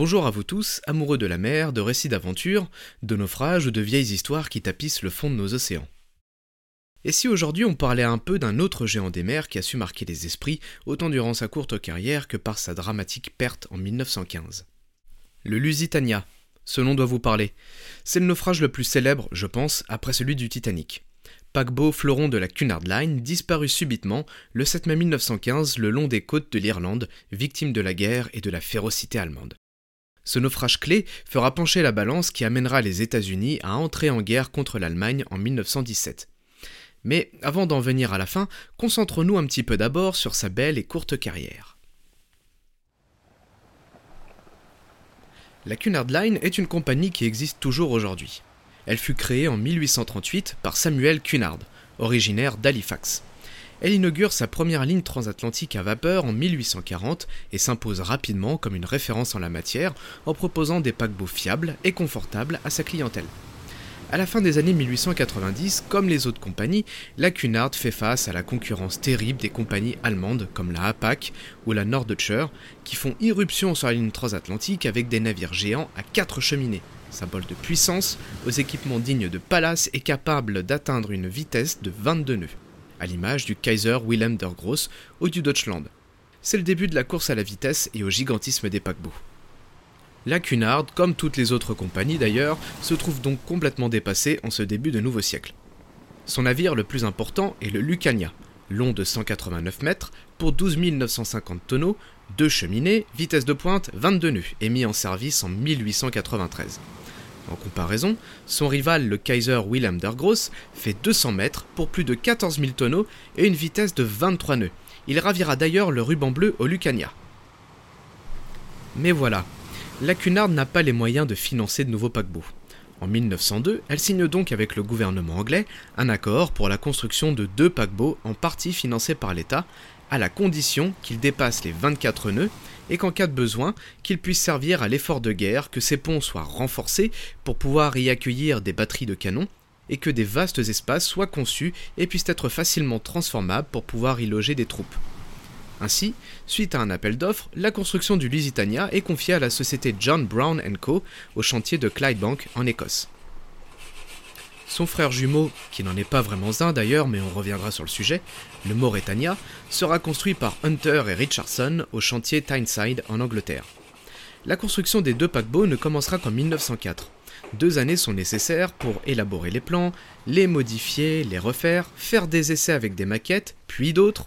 Bonjour à vous tous, amoureux de la mer, de récits d'aventure, de naufrages ou de vieilles histoires qui tapissent le fond de nos océans. Et si aujourd'hui on parlait un peu d'un autre géant des mers qui a su marquer les esprits autant durant sa courte carrière que par sa dramatique perte en 1915 Le Lusitania, ce nom doit vous parler. C'est le naufrage le plus célèbre, je pense, après celui du Titanic. Paquebot fleuron de la Cunard Line disparut subitement le 7 mai 1915 le long des côtes de l'Irlande, victime de la guerre et de la férocité allemande. Ce naufrage clé fera pencher la balance qui amènera les États-Unis à entrer en guerre contre l'Allemagne en 1917. Mais avant d'en venir à la fin, concentrons-nous un petit peu d'abord sur sa belle et courte carrière. La Cunard Line est une compagnie qui existe toujours aujourd'hui. Elle fut créée en 1838 par Samuel Cunard, originaire d'Halifax. Elle inaugure sa première ligne transatlantique à vapeur en 1840 et s'impose rapidement comme une référence en la matière en proposant des paquebots fiables et confortables à sa clientèle. À la fin des années 1890, comme les autres compagnies, la Cunard fait face à la concurrence terrible des compagnies allemandes comme la Hapag ou la Norddeutscher, qui font irruption sur la ligne transatlantique avec des navires géants à quatre cheminées, symbole de puissance, aux équipements dignes de palaces et capables d'atteindre une vitesse de 22 nœuds, à l'image du Kaiser Wilhelm der Gross ou du Deutschland. C'est le début de la course à la vitesse et au gigantisme des paquebots. La Cunard, comme toutes les autres compagnies d'ailleurs, se trouve donc complètement dépassée en ce début de nouveau siècle. Son navire le plus important est le Lucania, long de 189 mètres, pour 12 950 tonneaux, deux cheminées, vitesse de pointe 22 nœuds, et mis en service en 1893. En comparaison, son rival, le Kaiser Wilhelm der Gross, fait 200 mètres pour plus de 14 000 tonneaux et une vitesse de 23 nœuds. Il ravira d'ailleurs le ruban bleu au Lucania. Mais voilà, la Cunard n'a pas les moyens de financer de nouveaux paquebots. En 1902, elle signe donc avec le gouvernement anglais un accord pour la construction de deux paquebots en partie financés par l'État, à la condition qu'ils dépassent les 24 nœuds et qu'en cas de besoin, qu'ils puissent servir à l'effort de guerre, que ces ponts soient renforcés pour pouvoir y accueillir des batteries de canons et que des vastes espaces soient conçus et puissent être facilement transformables pour pouvoir y loger des troupes. Ainsi, suite à un appel d'offres, la construction du Lusitania est confiée à la société John Brown Co. au chantier de Clydebank en Écosse. Son frère jumeau, qui n'en est pas vraiment un d'ailleurs, mais on reviendra sur le sujet, le Mauretania, sera construit par Hunter et Richardson au chantier Tyneside en Angleterre. La construction des deux paquebots ne commencera qu'en 1904. Deux années sont nécessaires pour élaborer les plans, les modifier, les refaire, faire des essais avec des maquettes, puis d'autres,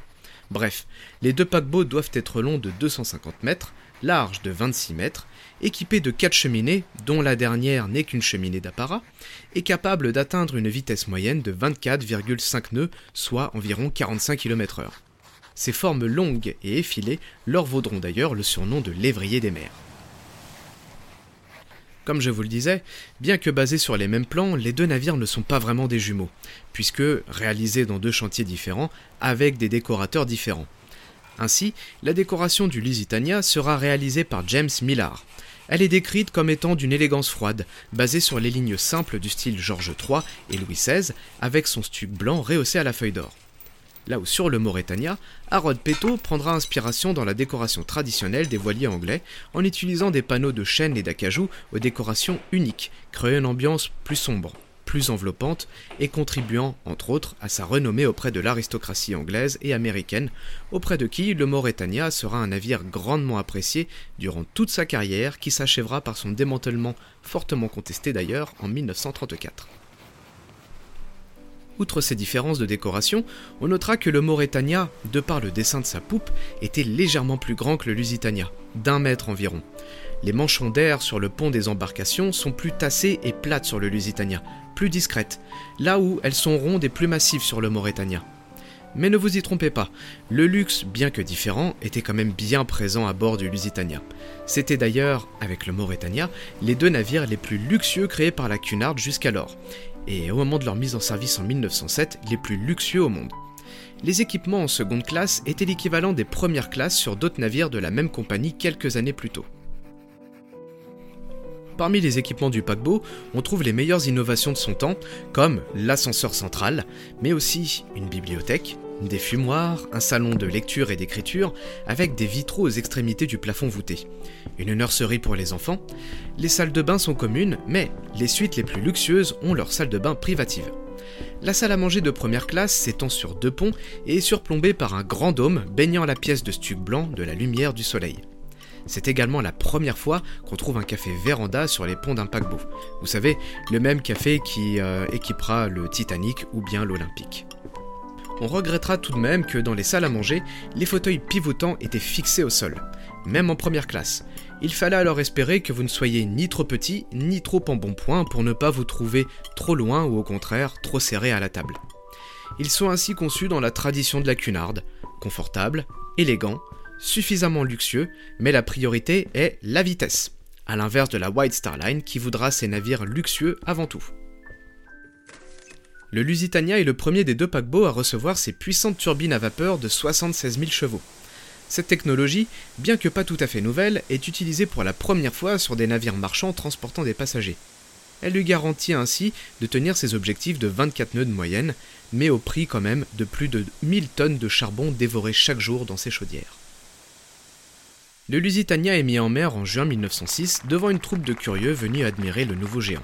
Bref, les deux paquebots doivent être longs de 250 mètres, larges de 26 mètres, équipés de 4 cheminées, dont la dernière n'est qu'une cheminée d'apparat, et capables d'atteindre une vitesse moyenne de 24,5 nœuds, soit environ 45 km/h. Ces formes longues et effilées leur vaudront d'ailleurs le surnom de lévrier des mers. Comme je vous le disais, bien que basés sur les mêmes plans, les deux navires ne sont pas vraiment des jumeaux, puisque réalisés dans deux chantiers différents avec des décorateurs différents. Ainsi, la décoration du Lusitania sera réalisée par James Millar. Elle est décrite comme étant d'une élégance froide, basée sur les lignes simples du style George III et Louis XVI, avec son stuc blanc rehaussé à la feuille d'or. Là où sur le Mauretania, Harold Peto prendra inspiration dans la décoration traditionnelle des voiliers anglais en utilisant des panneaux de chêne et d'acajou aux décorations uniques, créant une ambiance plus sombre, plus enveloppante et contribuant, entre autres, à sa renommée auprès de l'aristocratie anglaise et américaine, auprès de qui le Mauretania sera un navire grandement apprécié durant toute sa carrière qui s'achèvera par son démantèlement fortement contesté d'ailleurs en 1934. Outre ces différences de décoration, on notera que le Mauretania, de par le dessin de sa poupe, était légèrement plus grand que le Lusitania, d'un mètre environ. Les manchons d'air sur le pont des embarcations sont plus tassées et plates sur le Lusitania, plus discrètes, là où elles sont rondes et plus massives sur le Mauretania. Mais ne vous y trompez pas, le luxe, bien que différent, était quand même bien présent à bord du Lusitania. C'était d'ailleurs, avec le Mauretania, les deux navires les plus luxueux créés par la Cunard jusqu'alors, et au moment de leur mise en service en 1907, les plus luxueux au monde. Les équipements en seconde classe étaient l'équivalent des premières classes sur d'autres navires de la même compagnie quelques années plus tôt. Parmi les équipements du paquebot, on trouve les meilleures innovations de son temps, comme l'ascenseur central, mais aussi une bibliothèque, des fumoirs, un salon de lecture et d'écriture avec des vitraux aux extrémités du plafond voûté, une nurserie pour les enfants. Les salles de bain sont communes, mais les suites les plus luxueuses ont leur salle de bain privative. La salle à manger de première classe s'étend sur deux ponts et est surplombée par un grand dôme baignant la pièce de stuc blanc de la lumière du soleil. C'est également la première fois qu'on trouve un café véranda sur les ponts d'un paquebot. Vous savez, le même café qui euh, équipera le Titanic ou bien l'Olympique. On regrettera tout de même que dans les salles à manger, les fauteuils pivotants étaient fixés au sol, même en première classe. Il fallait alors espérer que vous ne soyez ni trop petit, ni trop en bon point pour ne pas vous trouver trop loin ou au contraire trop serré à la table. Ils sont ainsi conçus dans la tradition de la cunarde, confortables, élégants, suffisamment luxueux, mais la priorité est la vitesse, à l'inverse de la White Star Line qui voudra ses navires luxueux avant tout. Le Lusitania est le premier des deux paquebots à recevoir ses puissantes turbines à vapeur de 76 000 chevaux. Cette technologie, bien que pas tout à fait nouvelle, est utilisée pour la première fois sur des navires marchands transportant des passagers. Elle lui garantit ainsi de tenir ses objectifs de 24 nœuds de moyenne, mais au prix quand même de plus de 1000 tonnes de charbon dévorées chaque jour dans ses chaudières. Le Lusitania est mis en mer en juin 1906 devant une troupe de curieux venus admirer le nouveau géant.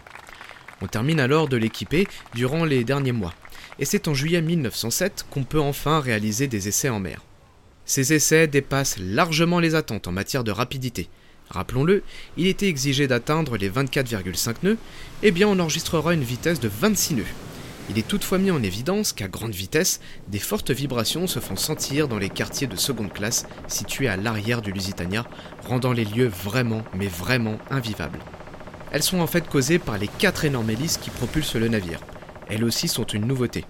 On termine alors de l'équiper durant les derniers mois, et c'est en juillet 1907 qu'on peut enfin réaliser des essais en mer. Ces essais dépassent largement les attentes en matière de rapidité. Rappelons-le, il était exigé d'atteindre les 24,5 nœuds, et eh bien on enregistrera une vitesse de 26 nœuds. Il est toutefois mis en évidence qu'à grande vitesse, des fortes vibrations se font sentir dans les quartiers de seconde classe situés à l'arrière du Lusitania, rendant les lieux vraiment, mais vraiment invivables. Elles sont en fait causées par les quatre énormes hélices qui propulsent le navire. Elles aussi sont une nouveauté.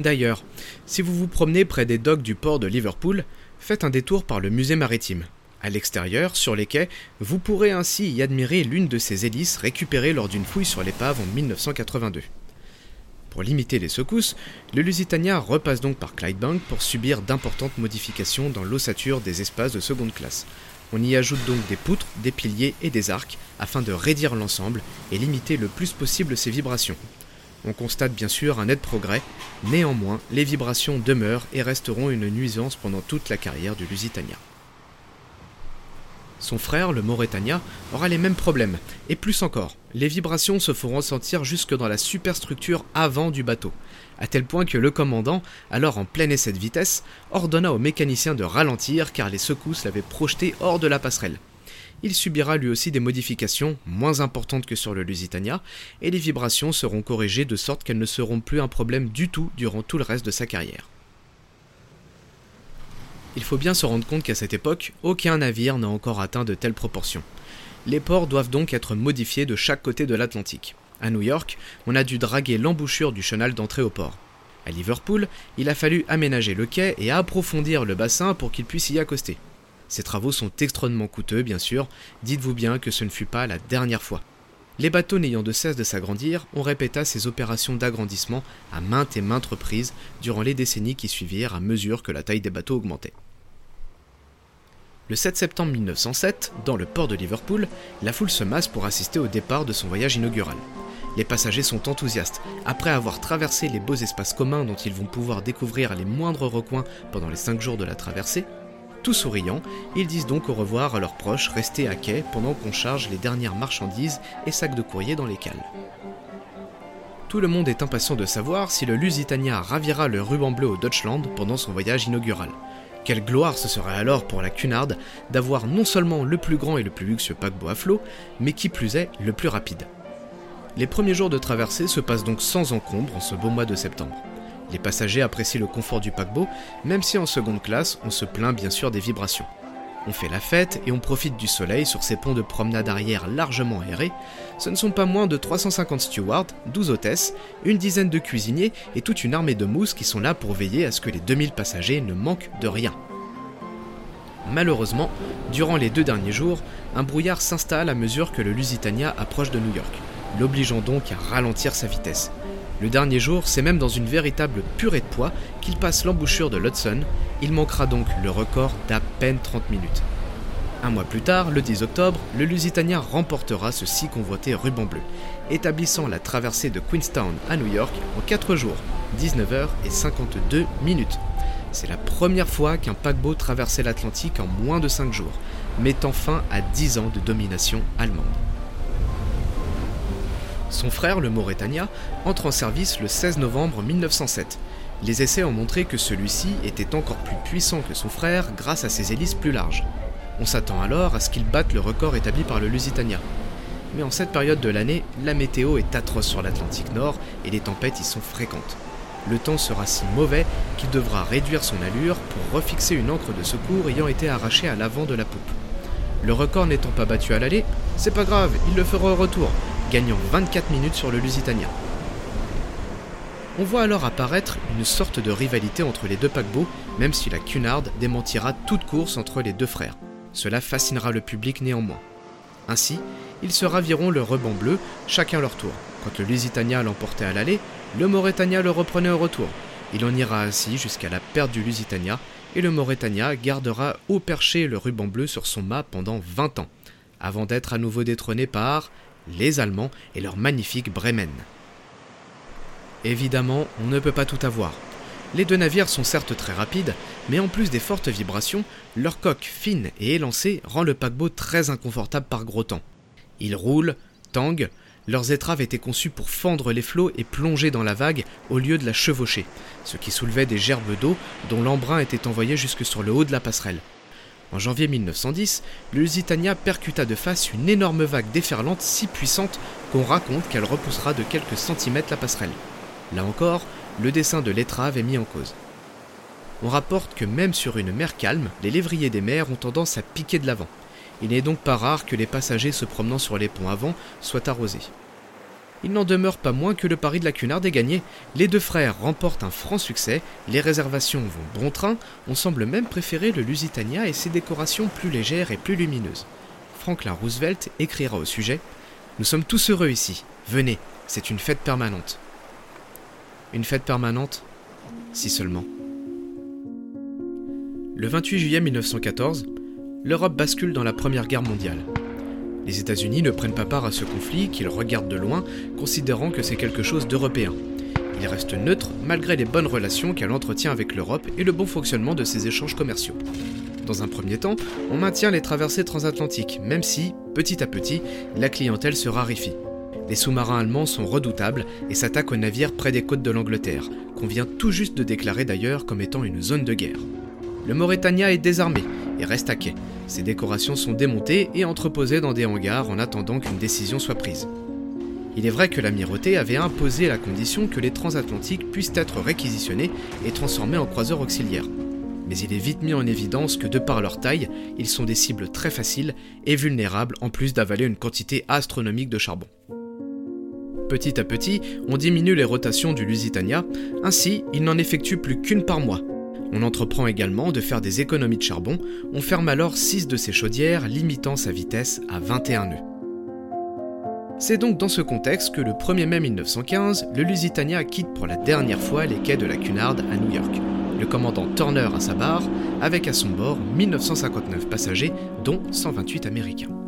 D'ailleurs, si vous vous promenez près des docks du port de Liverpool, faites un détour par le musée maritime. À l'extérieur, sur les quais, vous pourrez ainsi y admirer l'une de ces hélices récupérées lors d'une fouille sur l'épave en 1982. Pour limiter les secousses, le Lusitania repasse donc par Clydebank pour subir d'importantes modifications dans l'ossature des espaces de seconde classe. On y ajoute donc des poutres, des piliers et des arcs afin de raidir l'ensemble et limiter le plus possible ces vibrations. On constate bien sûr un net progrès, néanmoins les vibrations demeurent et resteront une nuisance pendant toute la carrière du Lusitania. Son frère, le Mauretania, aura les mêmes problèmes, et plus encore. Les vibrations se feront ressentir jusque dans la superstructure avant du bateau, à tel point que le commandant, alors en plein essai de vitesse, ordonna au mécanicien de ralentir car les secousses l'avaient projeté hors de la passerelle. Il subira lui aussi des modifications, moins importantes que sur le Lusitania, et les vibrations seront corrigées de sorte qu'elles ne seront plus un problème du tout durant tout le reste de sa carrière. Il faut bien se rendre compte qu'à cette époque, aucun navire n'a encore atteint de telles proportions. Les ports doivent donc être modifiés de chaque côté de l'Atlantique. À New York, on a dû draguer l'embouchure du chenal d'entrée au port. À Liverpool, il a fallu aménager le quai et approfondir le bassin pour qu'il puisse y accoster. Ces travaux sont extrêmement coûteux, bien sûr, dites-vous bien que ce ne fut pas la dernière fois. Les bateaux n'ayant de cesse de s'agrandir, on répéta ces opérations d'agrandissement à maintes et maintes reprises durant les décennies qui suivirent à mesure que la taille des bateaux augmentait. Le 7 septembre 1907, dans le port de Liverpool, la foule se masse pour assister au départ de son voyage inaugural. Les passagers sont enthousiastes. Après avoir traversé les beaux espaces communs dont ils vont pouvoir découvrir les moindres recoins pendant les 5 jours de la traversée, tout souriants, ils disent donc au revoir à leurs proches restés à quai pendant qu'on charge les dernières marchandises et sacs de courrier dans les cales. Tout le monde est impatient de savoir si le Lusitania ravira le ruban bleu au Deutschland pendant son voyage inaugural. Quelle gloire ce serait alors pour la Cunard d'avoir non seulement le plus grand et le plus luxueux paquebot à flot, mais qui plus est le plus rapide. Les premiers jours de traversée se passent donc sans encombre en ce beau mois de septembre. Les passagers apprécient le confort du paquebot, même si en seconde classe, on se plaint bien sûr des vibrations. On fait la fête et on profite du soleil sur ces ponts de promenade arrière largement aérés. Ce ne sont pas moins de 350 stewards, 12 hôtesses, une dizaine de cuisiniers et toute une armée de mousses qui sont là pour veiller à ce que les 2000 passagers ne manquent de rien. Malheureusement, durant les deux derniers jours, un brouillard s'installe à mesure que le Lusitania approche de New York, l'obligeant donc à ralentir sa vitesse. Le dernier jour, c'est même dans une véritable purée de poids qu'il passe l'embouchure de l'Hudson. Il manquera donc le record d'à peine 30 minutes. Un mois plus tard, le 10 octobre, le Lusitania remportera ce si convoité ruban bleu, établissant la traversée de Queenstown à New York en 4 jours, 19h et 52 minutes. C'est la première fois qu'un paquebot traversait l'Atlantique en moins de 5 jours, mettant fin à 10 ans de domination allemande. Son frère, le Mauretania, entre en service le 16 novembre 1907. Les essais ont montré que celui-ci était encore plus puissant que son frère grâce à ses hélices plus larges. On s'attend alors à ce qu'il batte le record établi par le Lusitania. Mais en cette période de l'année, la météo est atroce sur l'Atlantique Nord et les tempêtes y sont fréquentes. Le temps sera si mauvais qu'il devra réduire son allure pour refixer une encre de secours ayant été arrachée à l'avant de la poupe. Le record n'étant pas battu à l'aller, c'est pas grave, il le fera au retour, gagnant 24 minutes sur le Lusitania. On voit alors apparaître une sorte de rivalité entre les deux paquebots, même si la Cunard démentira toute course entre les deux frères. Cela fascinera le public néanmoins. Ainsi, ils se raviront le ruban bleu, chacun leur tour. Quand le Lusitania l'emportait à l'aller, le Mauretania le reprenait au retour. Il en ira ainsi jusqu'à la perte du Lusitania, et le Mauretania gardera haut perché le ruban bleu sur son mât pendant 20 ans, avant d'être à nouveau détrôné par les Allemands et leur magnifique Bremen. Évidemment, on ne peut pas tout avoir. Les deux navires sont certes très rapides, mais en plus des fortes vibrations, leur coque fine et élancée rend le paquebot très inconfortable par gros temps. Ils roulent, tanguent, leurs étraves étaient conçues pour fendre les flots et plonger dans la vague au lieu de la chevaucher, ce qui soulevait des gerbes d'eau dont l'embrun était envoyé jusque sur le haut de la passerelle. En janvier 1910, le Lusitania percuta de face une énorme vague déferlante si puissante qu'on raconte qu'elle repoussera de quelques centimètres la passerelle. Là encore, le dessin de l'étrave est mis en cause. On rapporte que même sur une mer calme, les lévriers des mers ont tendance à piquer de l'avant. Il n'est donc pas rare que les passagers se promenant sur les ponts avant soient arrosés. Il n'en demeure pas moins que le pari de la Cunard est gagné. Les deux frères remportent un franc succès, les réservations vont bon train, on semble même préférer le Lusitania et ses décorations plus légères et plus lumineuses. Franklin Roosevelt écrira au sujet Nous sommes tous heureux ici. Venez, c'est une fête permanente. Une fête permanente? Si seulement. Le 28 juillet 1914, l'Europe bascule dans la Première Guerre mondiale. Les États-Unis ne prennent pas part à ce conflit qu'ils regardent de loin, considérant que c'est quelque chose d'européen. Ils restent neutres malgré les bonnes relations qu'elle entretient avec l'Europe et le bon fonctionnement de ses échanges commerciaux. Dans un premier temps, on maintient les traversées transatlantiques, même si, petit à petit, la clientèle se raréfie. Les sous-marins allemands sont redoutables et s'attaquent aux navires près des côtes de l'Angleterre, qu'on vient tout juste de déclarer d'ailleurs comme étant une zone de guerre. Le Mauritania est désarmé et reste à quai. Ses décorations sont démontées et entreposées dans des hangars en attendant qu'une décision soit prise. Il est vrai que l'amirauté avait imposé la condition que les transatlantiques puissent être réquisitionnés et transformés en croiseurs auxiliaires. Mais il est vite mis en évidence que de par leur taille, ils sont des cibles très faciles et vulnérables en plus d'avaler une quantité astronomique de charbon. Petit à petit, on diminue les rotations du Lusitania, ainsi il n'en effectue plus qu'une par mois. On entreprend également de faire des économies de charbon, on ferme alors 6 de ses chaudières, limitant sa vitesse à 21 nœuds. C'est donc dans ce contexte que le 1er mai 1915, le Lusitania quitte pour la dernière fois les quais de la Cunard à New York. Le commandant Turner à sa barre, avec à son bord 1959 passagers, dont 128 Américains.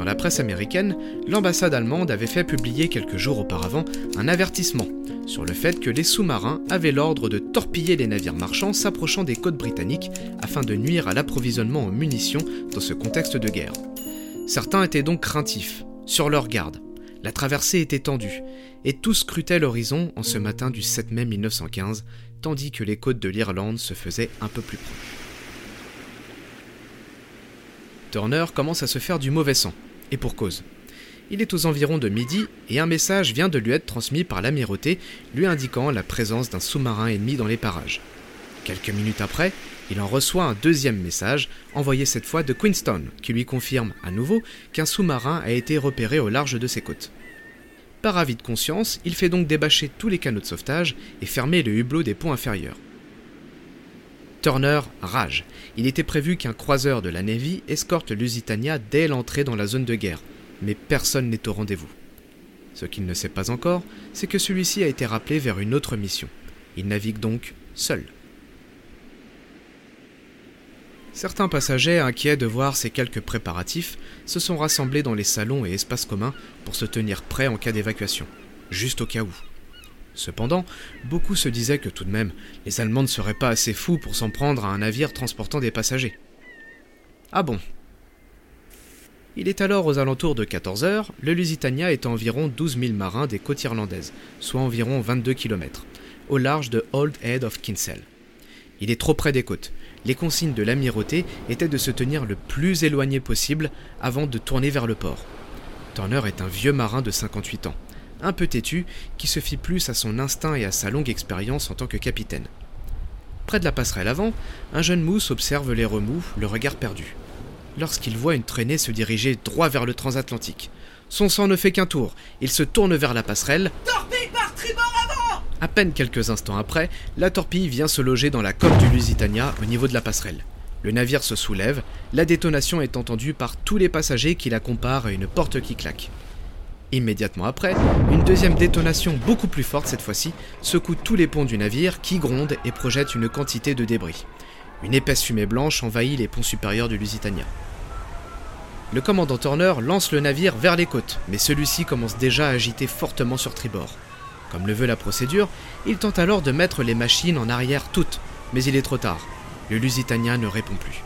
Dans la presse américaine, l'ambassade allemande avait fait publier quelques jours auparavant un avertissement sur le fait que les sous-marins avaient l'ordre de torpiller les navires marchands s'approchant des côtes britanniques afin de nuire à l'approvisionnement en munitions dans ce contexte de guerre. Certains étaient donc craintifs, sur leur garde. La traversée était tendue, et tous scrutaient l'horizon en ce matin du 7 mai 1915, tandis que les côtes de l'Irlande se faisaient un peu plus proches. Turner commence à se faire du mauvais sang, et pour cause. Il est aux environs de midi et un message vient de lui être transmis par l'amirauté lui indiquant la présence d'un sous-marin ennemi dans les parages. Quelques minutes après, il en reçoit un deuxième message, envoyé cette fois de Queenstown, qui lui confirme à nouveau qu'un sous-marin a été repéré au large de ses côtes. Par avis de conscience, il fait donc débâcher tous les canaux de sauvetage et fermer le hublot des ponts inférieurs. Turner rage. Il était prévu qu'un croiseur de la Navy escorte Lusitania dès l'entrée dans la zone de guerre, mais personne n'est au rendez-vous. Ce qu'il ne sait pas encore, c'est que celui-ci a été rappelé vers une autre mission. Il navigue donc seul. Certains passagers, inquiets de voir ces quelques préparatifs, se sont rassemblés dans les salons et espaces communs pour se tenir prêts en cas d'évacuation, juste au cas où. Cependant, beaucoup se disaient que tout de même, les Allemands ne seraient pas assez fous pour s'en prendre à un navire transportant des passagers. Ah bon? Il est alors aux alentours de 14 heures, le Lusitania est à environ 12 000 marins des côtes irlandaises, soit environ 22 km, au large de Old Head of Kinsale. Il est trop près des côtes. Les consignes de l'amirauté étaient de se tenir le plus éloigné possible avant de tourner vers le port. Turner est un vieux marin de 58 ans, un peu têtu, qui se fie plus à son instinct et à sa longue expérience en tant que capitaine. Près de la passerelle avant, un jeune mousse observe les remous, le regard perdu. Lorsqu'il voit une traînée se diriger droit vers le transatlantique. Son sang ne fait qu'un tour, il se tourne vers la passerelle. Torpille par tribord avant À peine quelques instants après, la torpille vient se loger dans la coque du Lusitania au niveau de la passerelle. Le navire se soulève, la détonation est entendue par tous les passagers qui la comparent à une porte qui claque. Immédiatement après, une deuxième détonation beaucoup plus forte cette fois-ci secoue tous les ponts du navire qui grondent et projettent une quantité de débris. Une épaisse fumée blanche envahit les ponts supérieurs du Lusitania. Le commandant Turner lance le navire vers les côtes, mais celui-ci commence déjà à agiter fortement sur tribord. Comme le veut la procédure, il tente alors de mettre les machines en arrière toutes, mais il est trop tard. Le Lusitania ne répond plus.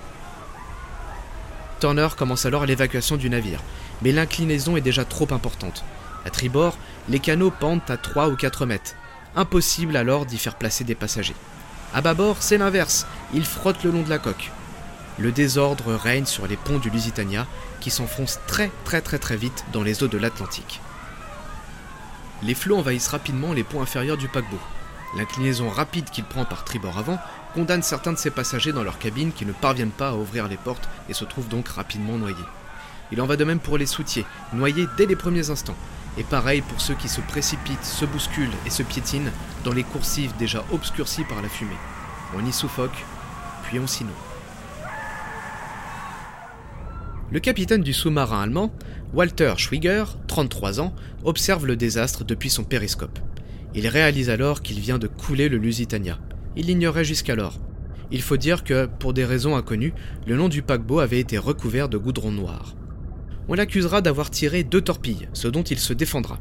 Turner commence alors l'évacuation du navire, mais l'inclinaison est déjà trop importante. À tribord, les canaux pendent à 3 ou 4 mètres. Impossible alors d'y faire placer des passagers. À bâbord, c'est l'inverse, ils frottent le long de la coque. Le désordre règne sur les ponts du Lusitania qui s'enfoncent très très très très vite dans les eaux de l'Atlantique. Les flots envahissent rapidement les ponts inférieurs du paquebot. L'inclinaison rapide qu'il prend par tribord avant condamne certains de ses passagers dans leur cabine qui ne parviennent pas à ouvrir les portes et se trouvent donc rapidement noyés. Il en va de même pour les soutiers, noyés dès les premiers instants. Et pareil pour ceux qui se précipitent, se bousculent et se piétinent dans les coursives déjà obscurcies par la fumée. On y suffoque, puis on s'y noie. Le capitaine du sous-marin allemand, Walter Schwiger, 33 ans, observe le désastre depuis son périscope. Il réalise alors qu'il vient de couler le Lusitania. Il l'ignorait jusqu'alors. Il faut dire que, pour des raisons inconnues, le nom du paquebot avait été recouvert de goudron noir. On l'accusera d'avoir tiré deux torpilles, ce dont il se défendra.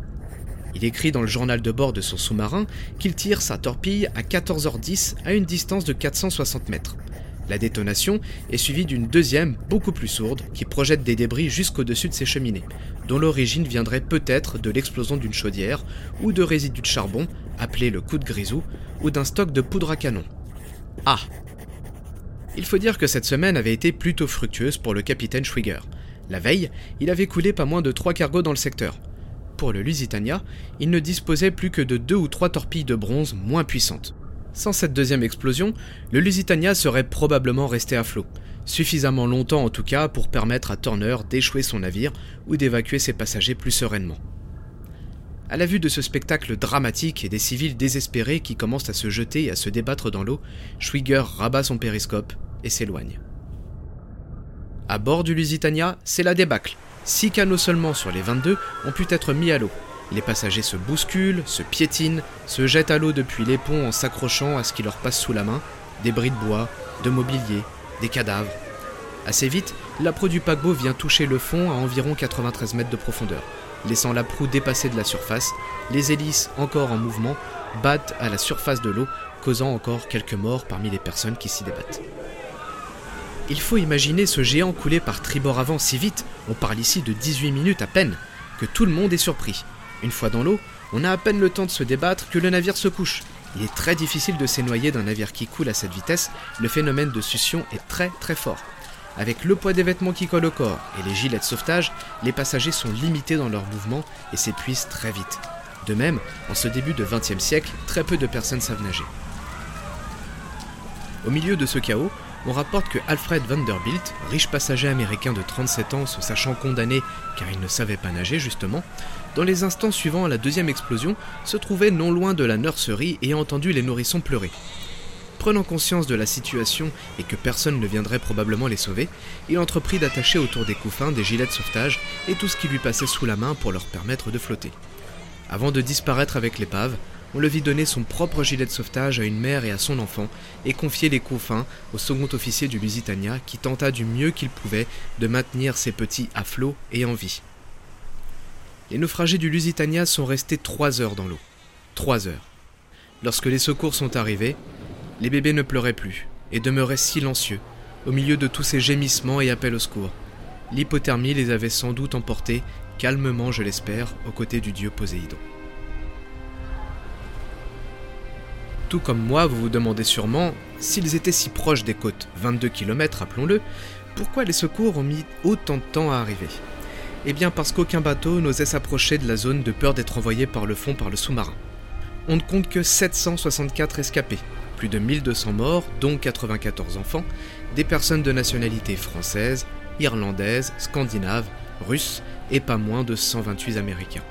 Il écrit dans le journal de bord de son sous-marin qu'il tire sa torpille à 14h10 à une distance de 460 mètres. La détonation est suivie d'une deuxième, beaucoup plus sourde, qui projette des débris jusqu'au-dessus de ses cheminées, dont l'origine viendrait peut-être de l'explosion d'une chaudière ou de résidus de charbon, appelé le coup de grisou, ou d'un stock de poudre à canon. Ah Il faut dire que cette semaine avait été plutôt fructueuse pour le capitaine Schwiger. La veille, il avait coulé pas moins de trois cargos dans le secteur. Pour le Lusitania, il ne disposait plus que de deux ou trois torpilles de bronze moins puissantes. Sans cette deuxième explosion, le Lusitania serait probablement resté à flot, suffisamment longtemps en tout cas pour permettre à Turner d'échouer son navire ou d'évacuer ses passagers plus sereinement. À la vue de ce spectacle dramatique et des civils désespérés qui commencent à se jeter et à se débattre dans l'eau, Schwiger rabat son périscope et s'éloigne. À bord du Lusitania, c'est la débâcle. Six canaux seulement sur les 22 ont pu être mis à l'eau. Les passagers se bousculent, se piétinent, se jettent à l'eau depuis les ponts en s'accrochant à ce qui leur passe sous la main, des bris de bois, de mobilier, des cadavres. Assez vite, la proue du paquebot vient toucher le fond à environ 93 mètres de profondeur, laissant la proue dépasser de la surface, les hélices encore en mouvement battent à la surface de l'eau, causant encore quelques morts parmi les personnes qui s'y débattent. Il faut imaginer ce géant couler par tribord avant si vite, on parle ici de 18 minutes à peine, que tout le monde est surpris. Une fois dans l'eau, on a à peine le temps de se débattre que le navire se couche. Il est très difficile de s'énoyer d'un navire qui coule à cette vitesse, le phénomène de succion est très très fort. Avec le poids des vêtements qui collent au corps et les gilets de sauvetage, les passagers sont limités dans leurs mouvements et s'épuisent très vite. De même, en ce début de XXe siècle, très peu de personnes savent nager. Au milieu de ce chaos, on rapporte que Alfred Vanderbilt, riche passager américain de 37 ans se sachant condamné car il ne savait pas nager justement, dans les instants suivant la deuxième explosion, se trouvait non loin de la nurserie et a entendu les nourrissons pleurer. Prenant conscience de la situation et que personne ne viendrait probablement les sauver, il entreprit d'attacher autour des couffins des gilets de sauvetage et tout ce qui lui passait sous la main pour leur permettre de flotter. Avant de disparaître avec l'épave, on le vit donner son propre gilet de sauvetage à une mère et à son enfant et confier les couffins au second officier du Lusitania qui tenta du mieux qu'il pouvait de maintenir ses petits à flot et en vie. Les naufragés du Lusitania sont restés trois heures dans l'eau. Trois heures. lorsque les secours sont arrivés, les bébés ne pleuraient plus et demeuraient silencieux au milieu de tous ces gémissements et appels au secours. L'hypothermie les avait sans doute emportés, calmement je l'espère, aux côtés du dieu Poséidon. Tout comme moi, vous vous demandez sûrement, s'ils étaient si proches des côtes, 22 km rappelons-le, pourquoi les secours ont mis autant de temps à arriver? Eh bien parce qu'aucun bateau n'osait s'approcher de la zone de peur d'être envoyé par le fond par le sous-marin. On ne compte que 764 escapés, plus de 1200 morts, dont 94 enfants, des personnes de nationalité française, irlandaise, scandinave, russe et pas moins de 128 Américains.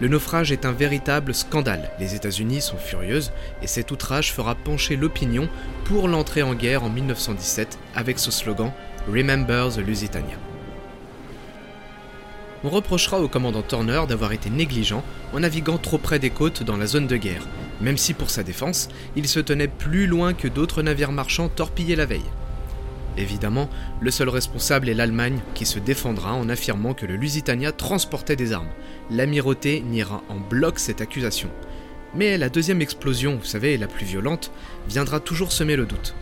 Le naufrage est un véritable scandale. Les États-Unis sont furieuses et cet outrage fera pencher l'opinion pour l'entrée en guerre en 1917 avec ce slogan Remember the Lusitania. On reprochera au commandant Turner d'avoir été négligent en naviguant trop près des côtes dans la zone de guerre, même si pour sa défense, il se tenait plus loin que d'autres navires marchands torpillés la veille. Évidemment, le seul responsable est l'Allemagne qui se défendra en affirmant que le Lusitania transportait des armes. L'amirauté niera en bloc cette accusation. Mais la deuxième explosion, vous savez, la plus violente, viendra toujours semer le doute.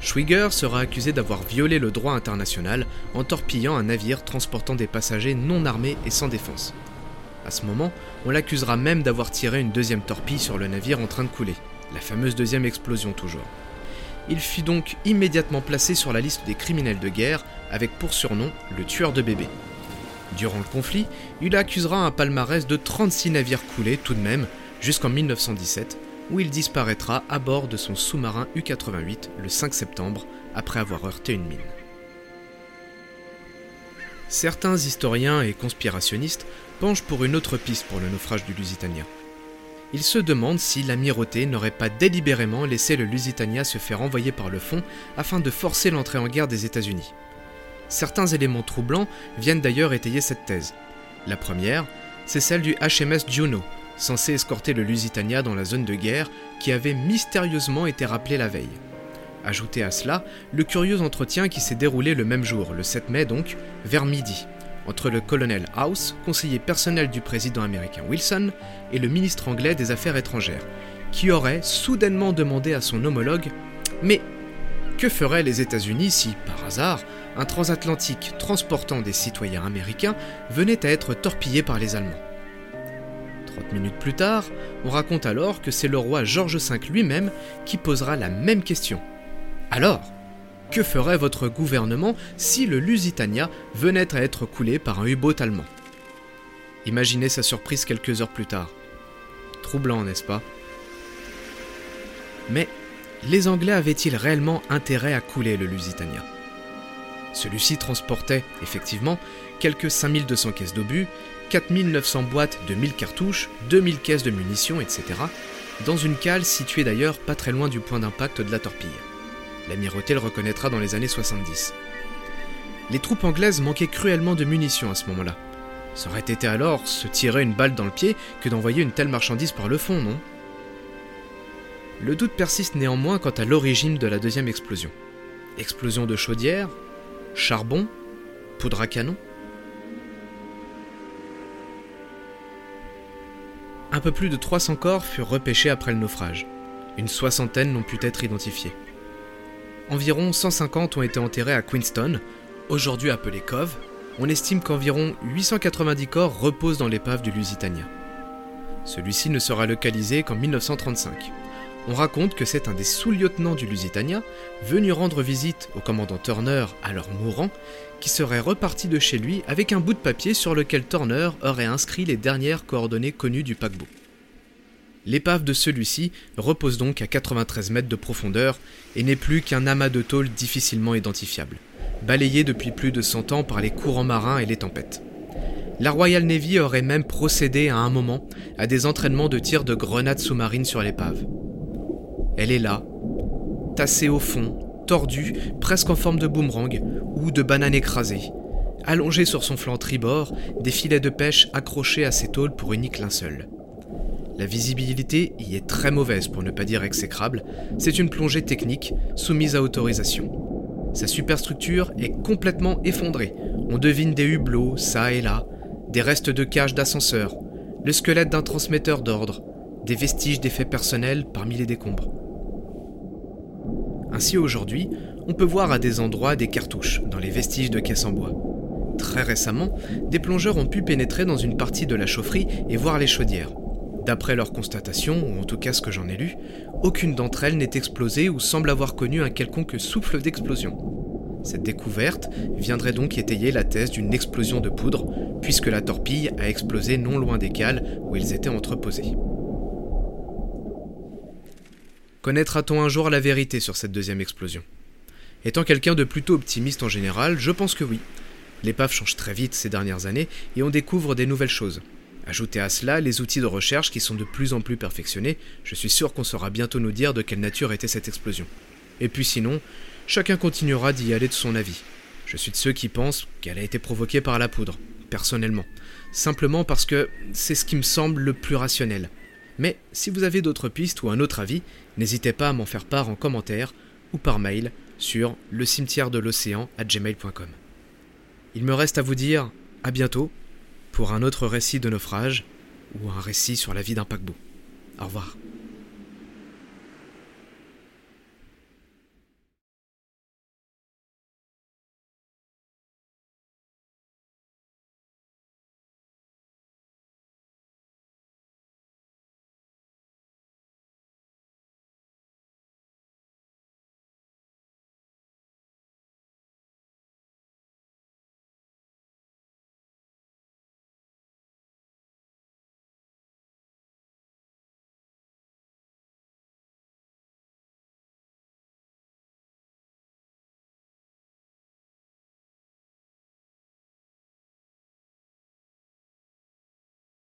Schwieger sera accusé d'avoir violé le droit international en torpillant un navire transportant des passagers non armés et sans défense. À ce moment, on l'accusera même d'avoir tiré une deuxième torpille sur le navire en train de couler, la fameuse deuxième explosion toujours. Il fut donc immédiatement placé sur la liste des criminels de guerre, avec pour surnom le tueur de bébés. Durant le conflit, il accusera un palmarès de 36 navires coulés tout de même, jusqu'en 1917, où il disparaîtra à bord de son sous-marin U-88 le 5 septembre, après avoir heurté une mine. Certains historiens et conspirationnistes penchent pour une autre piste pour le naufrage du Lusitania il se demande si l'amirauté n'aurait pas délibérément laissé le Lusitania se faire envoyer par le fond afin de forcer l'entrée en guerre des États-Unis. Certains éléments troublants viennent d'ailleurs étayer cette thèse. La première, c'est celle du HMS Juno, censé escorter le Lusitania dans la zone de guerre qui avait mystérieusement été rappelé la veille. Ajoutez à cela le curieux entretien qui s'est déroulé le même jour, le 7 mai donc, vers midi, entre le colonel House, conseiller personnel du président américain Wilson, et le ministre anglais des Affaires étrangères, qui aurait soudainement demandé à son homologue Mais que feraient les États-Unis si, par hasard, un transatlantique transportant des citoyens américains venait à être torpillé par les Allemands? 30 minutes plus tard, on raconte alors que c'est le roi George V lui-même qui posera la même question. Alors, que ferait votre gouvernement si le Lusitania venait à être coulé par un U-boat allemand? Imaginez sa surprise quelques heures plus tard. Troublant, n'est-ce pas? Mais les Anglais avaient-ils réellement intérêt à couler le Lusitania? Celui-ci transportait, effectivement, quelques 5200 caisses d'obus, 4900 boîtes de 1000 cartouches, 2000 caisses de munitions, etc., dans une cale située d'ailleurs pas très loin du point d'impact de la torpille. L'amirauté le reconnaîtra dans les années 70. Les troupes anglaises manquaient cruellement de munitions à ce moment-là. Ça aurait été alors se tirer une balle dans le pied que d'envoyer une telle marchandise par le fond, non? Le doute persiste néanmoins quant à l'origine de la deuxième explosion. Explosion de chaudière Charbon Poudre à canon? Un peu plus de 300 corps furent repêchés après le naufrage. Une soixantaine n'ont pu être identifiés environ 150 ont été enterrés à Queenston, aujourd'hui appelé Cove. On estime qu'environ 890 corps reposent dans l'épave du Lusitania. Celui-ci ne sera localisé qu'en 1935. On raconte que c'est un des sous-lieutenants du Lusitania, venu rendre visite au commandant Turner, alors mourant, qui serait reparti de chez lui avec un bout de papier sur lequel Turner aurait inscrit les dernières coordonnées connues du paquebot. L'épave de celui-ci repose donc à 93 mètres de profondeur et n'est plus qu'un amas de tôle difficilement identifiable, balayé depuis plus de 100 ans par les courants marins et les tempêtes. La Royal Navy aurait même procédé à un moment à des entraînements de tir de grenades sous-marines sur l'épave. Elle est là, tassée au fond, tordue, presque en forme de boomerang ou de banane écrasée, allongée sur son flanc tribord, des filets de pêche accrochés à ses tôles pour unique linceul. La visibilité y est très mauvaise pour ne pas dire exécrable, c'est une plongée technique soumise à autorisation. Sa superstructure est complètement effondrée, on devine des hublots ça et là, des restes de cages d'ascenseurs, le squelette d'un transmetteur d'ordre, des vestiges d'effets personnels parmi les décombres. Ainsi aujourd'hui, on peut voir à des endroits des cartouches dans les vestiges de caisses en bois. Très récemment, des plongeurs ont pu pénétrer dans une partie de la chaufferie et voir les chaudières. D'après leur constatation, ou en tout cas ce que j'en ai lu, aucune d'entre elles n'est explosée ou semble avoir connu un quelconque souffle d'explosion. Cette découverte viendrait donc étayer la thèse d'une explosion de poudre, puisque la torpille a explosé non loin des cales où ils étaient entreposés. Connaîtra-t-on un jour la vérité sur cette deuxième explosion? Étant quelqu'un de plutôt optimiste en général, je pense que oui. L'épave change très vite ces dernières années et on découvre des nouvelles choses. Ajoutez à cela les outils de recherche qui sont de plus en plus perfectionnés, je suis sûr qu'on saura bientôt nous dire de quelle nature était cette explosion. Et puis sinon, chacun continuera d'y aller de son avis. Je suis de ceux qui pensent qu'elle a été provoquée par la poudre, personnellement. Simplement parce que c'est ce qui me semble le plus rationnel. Mais si vous avez d'autres pistes ou un autre avis, n'hésitez pas à m'en faire part en commentaire ou par mail sur le cimetière de l'océan gmail.com. Il me reste à vous dire à bientôt pour un autre récit de naufrage ou un récit sur la vie d'un paquebot. Au revoir.